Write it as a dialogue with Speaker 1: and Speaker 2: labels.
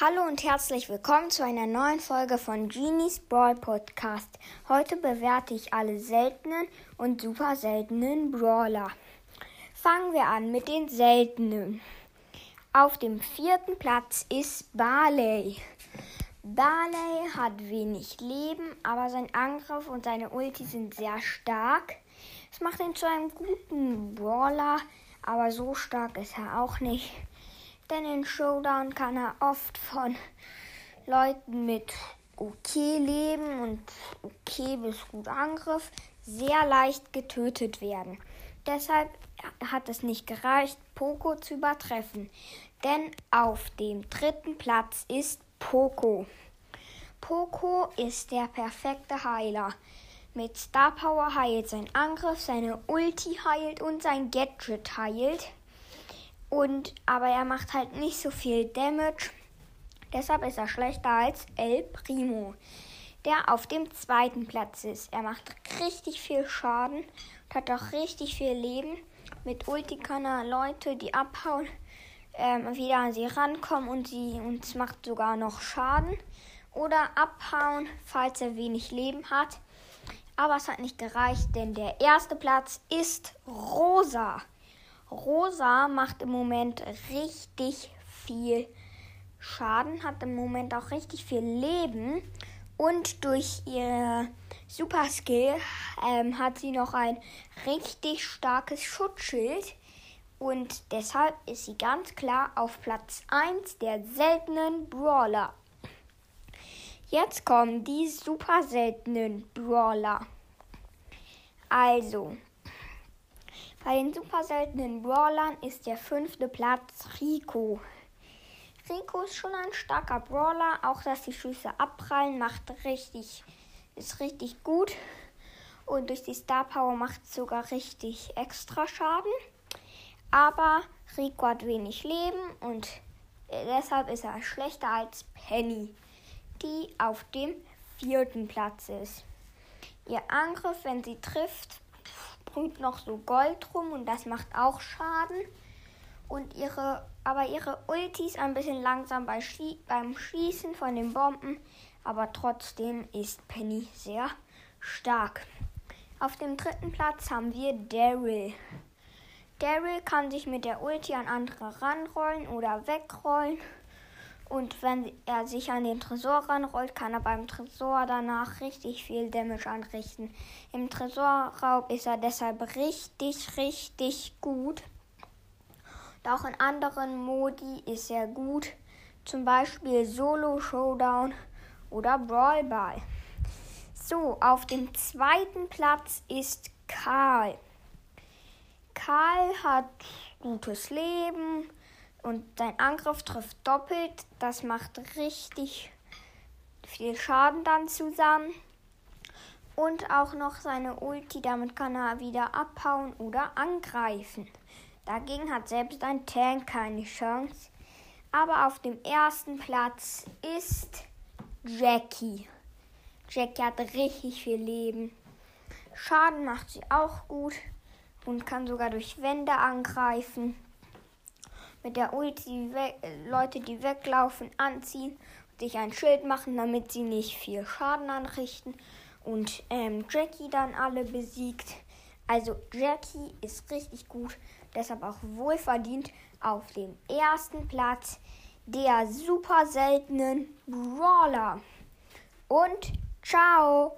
Speaker 1: Hallo und herzlich willkommen zu einer neuen Folge von Genies Brawl Podcast. Heute bewerte ich alle seltenen und super seltenen Brawler. Fangen wir an mit den seltenen. Auf dem vierten Platz ist Barley. Barley hat wenig Leben, aber sein Angriff und seine Ulti sind sehr stark. Es macht ihn zu einem guten Brawler, aber so stark ist er auch nicht. Denn in Showdown kann er oft von Leuten mit okay Leben und okay bis gut Angriff sehr leicht getötet werden. Deshalb hat es nicht gereicht, Poco zu übertreffen. Denn auf dem dritten Platz ist Poco. Poco ist der perfekte Heiler. Mit Star Power heilt sein Angriff, seine Ulti heilt und sein Gadget heilt. Und, aber er macht halt nicht so viel Damage. Deshalb ist er schlechter als El Primo, der auf dem zweiten Platz ist. Er macht richtig viel Schaden und hat auch richtig viel Leben. Mit Ulti kann er Leute, die abhauen, ähm, wieder an sie rankommen und sie uns macht sogar noch Schaden. Oder abhauen, falls er wenig Leben hat. Aber es hat nicht gereicht, denn der erste Platz ist Rosa. Rosa macht im Moment richtig viel Schaden, hat im Moment auch richtig viel Leben und durch ihr Super Skill ähm, hat sie noch ein richtig starkes Schutzschild und deshalb ist sie ganz klar auf Platz 1 der seltenen Brawler. Jetzt kommen die super seltenen Brawler. Also, bei den super seltenen Brawlern ist der fünfte Platz Rico. Rico ist schon ein starker Brawler, auch dass die Schüsse abprallen, macht richtig, ist richtig gut. Und durch die Star Power macht es sogar richtig extra Schaden. Aber Rico hat wenig Leben und deshalb ist er schlechter als Penny, die auf dem vierten Platz ist. Ihr Angriff, wenn sie trifft, sprüht noch so Gold rum und das macht auch Schaden. Und ihre, aber ihre Ulti ist ein bisschen langsam bei Schie beim Schießen von den Bomben, aber trotzdem ist Penny sehr stark. Auf dem dritten Platz haben wir Daryl. Daryl kann sich mit der Ulti an andere ranrollen oder wegrollen. Und wenn er sich an den Tresor ranrollt, kann er beim Tresor danach richtig viel Damage anrichten. Im Tresorraub ist er deshalb richtig, richtig gut. Und auch in anderen Modi ist er gut. Zum Beispiel Solo Showdown oder Brawl Ball. So, auf dem zweiten Platz ist Karl. Karl hat gutes Leben, und sein Angriff trifft doppelt. Das macht richtig viel Schaden dann zusammen. Und auch noch seine Ulti, damit kann er wieder abhauen oder angreifen. Dagegen hat selbst ein Tank keine Chance. Aber auf dem ersten Platz ist Jackie. Jackie hat richtig viel Leben. Schaden macht sie auch gut und kann sogar durch Wände angreifen mit der Ulti Leute, die weglaufen, anziehen und sich ein Schild machen, damit sie nicht viel Schaden anrichten und ähm, Jackie dann alle besiegt. Also Jackie ist richtig gut, deshalb auch wohlverdient auf dem ersten Platz der super seltenen Brawler. Und ciao!